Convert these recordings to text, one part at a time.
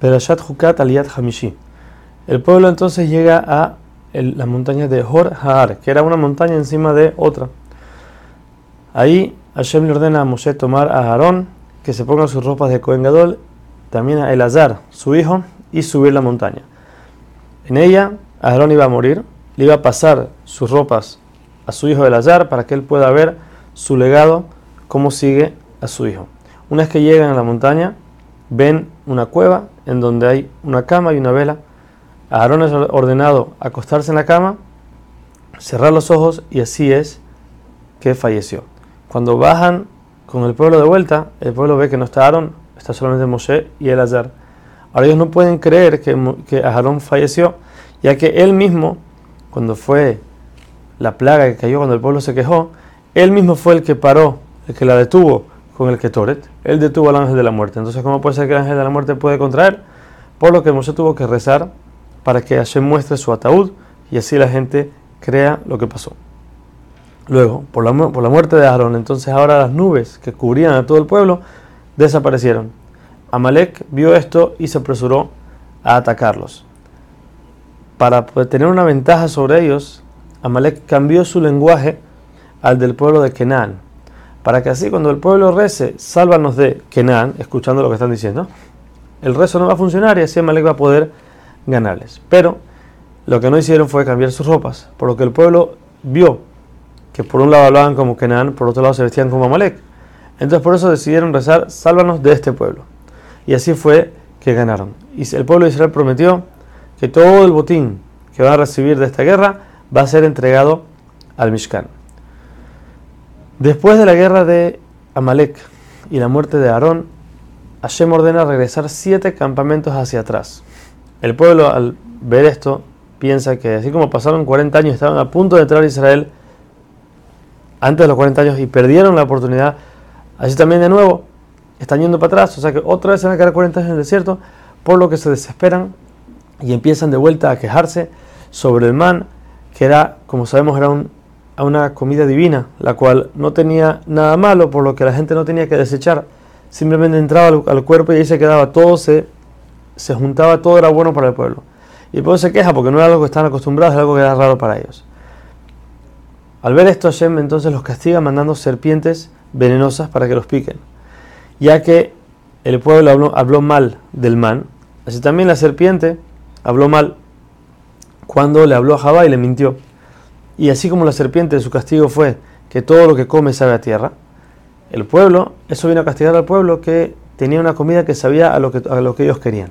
Perashat Hukat Aliyat Hamishi. El pueblo entonces llega a la montaña de Hor Haar, que era una montaña encima de otra. Ahí Hashem le ordena a Moshe tomar a Aarón, que se ponga sus ropas de Cohen Gadol, también a Elazar, su hijo, y subir la montaña. En ella, Aarón iba a morir, le iba a pasar sus ropas a su hijo Elazar para que él pueda ver su legado, cómo sigue a su hijo. Una vez que llegan a la montaña, ven una cueva en donde hay una cama y una vela. Aarón es ordenado acostarse en la cama, cerrar los ojos y así es que falleció. Cuando bajan con el pueblo de vuelta, el pueblo ve que no está Aarón, está solamente Moshe y Elazar. Ahora ellos no pueden creer que, que Aarón falleció, ya que él mismo, cuando fue la plaga que cayó, cuando el pueblo se quejó, él mismo fue el que paró, el que la detuvo con el Ketoret. Él detuvo al ángel de la muerte. Entonces, ¿cómo puede ser que el ángel de la muerte puede contraer? Por lo que Moshe tuvo que rezar para que Hashem muestre su ataúd y así la gente crea lo que pasó. Luego, por la, muerte de Aarón, entonces ahora las nubes que cubrían a todo el pueblo desaparecieron. Amalek vio esto y se apresuró a atacarlos. Para tener una ventaja sobre ellos, Amalek cambió su lenguaje al del pueblo de Kenan, para que así cuando el pueblo rece, sálvanos de Kenan, escuchando lo que están diciendo, el rezo no va a funcionar y así Amalek va a poder ganarles. Pero lo que no hicieron fue cambiar sus ropas, por lo que el pueblo vio que por un lado hablaban como Kenan, por otro lado se vestían como Amalek. Entonces por eso decidieron rezar, sálvanos de este pueblo. Y así fue que ganaron. Y el pueblo de Israel prometió que todo el botín que van a recibir de esta guerra va a ser entregado al Mishkan. Después de la guerra de Amalek y la muerte de Aarón, Hashem ordena regresar siete campamentos hacia atrás. El pueblo al ver esto piensa que así como pasaron 40 años, estaban a punto de entrar a Israel, antes de los 40 años y perdieron la oportunidad, así también de nuevo están yendo para atrás, o sea que otra vez se van a quedar 40 años en el desierto, por lo que se desesperan y empiezan de vuelta a quejarse sobre el man, que era, como sabemos, era una comida divina, la cual no tenía nada malo, por lo que la gente no tenía que desechar, simplemente entraba al, cuerpo y ahí se quedaba todo, se, se juntaba, todo era bueno para el pueblo. Y el pueblo se queja porque no era algo que estaban acostumbrados, era algo que era raro para ellos. Al ver esto, Hashem entonces los castiga mandando serpientes venenosas para que los piquen, ya que el pueblo habló, mal del man, así también la serpiente habló mal cuando le habló a Jabá y le mintió. Y así como la serpiente, su castigo fue que todo lo que come sabe a tierra, el pueblo, eso vino a castigar al pueblo que tenía una comida que sabía a lo que, a lo que ellos querían.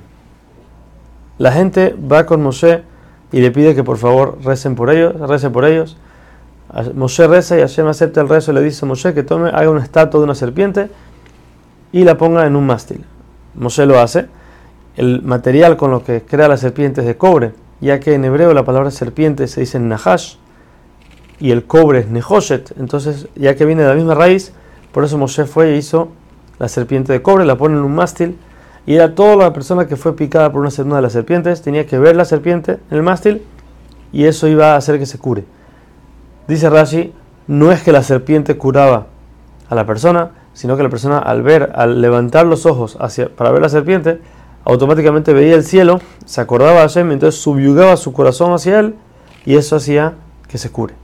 La gente va con Moshe y le pide que por favor recen por ellos, recen por ellos. Moshe reza y Hashem acepta el rezo y le dice a Moshe que tome, haga una estatua de una serpiente y la ponga en un mástil. Moshe lo hace. El material con lo que crea la serpiente es de cobre, ya que en hebreo la palabra serpiente se dice nahash y el cobre es nehoshet. Entonces, ya que viene de la misma raíz, por eso Moshe fue e hizo la serpiente de cobre, la pone en un mástil y era toda la persona que fue picada por una de las serpientes tenía que ver la serpiente en el mástil y eso iba a hacer que se cure. Dice Rashi, no es que la serpiente curaba a la persona, sino que la persona al ver, al levantar los ojos hacia, para ver la serpiente, automáticamente veía el cielo, se acordaba de Hashem, entonces subyugaba su corazón hacia él y eso hacía que se cure.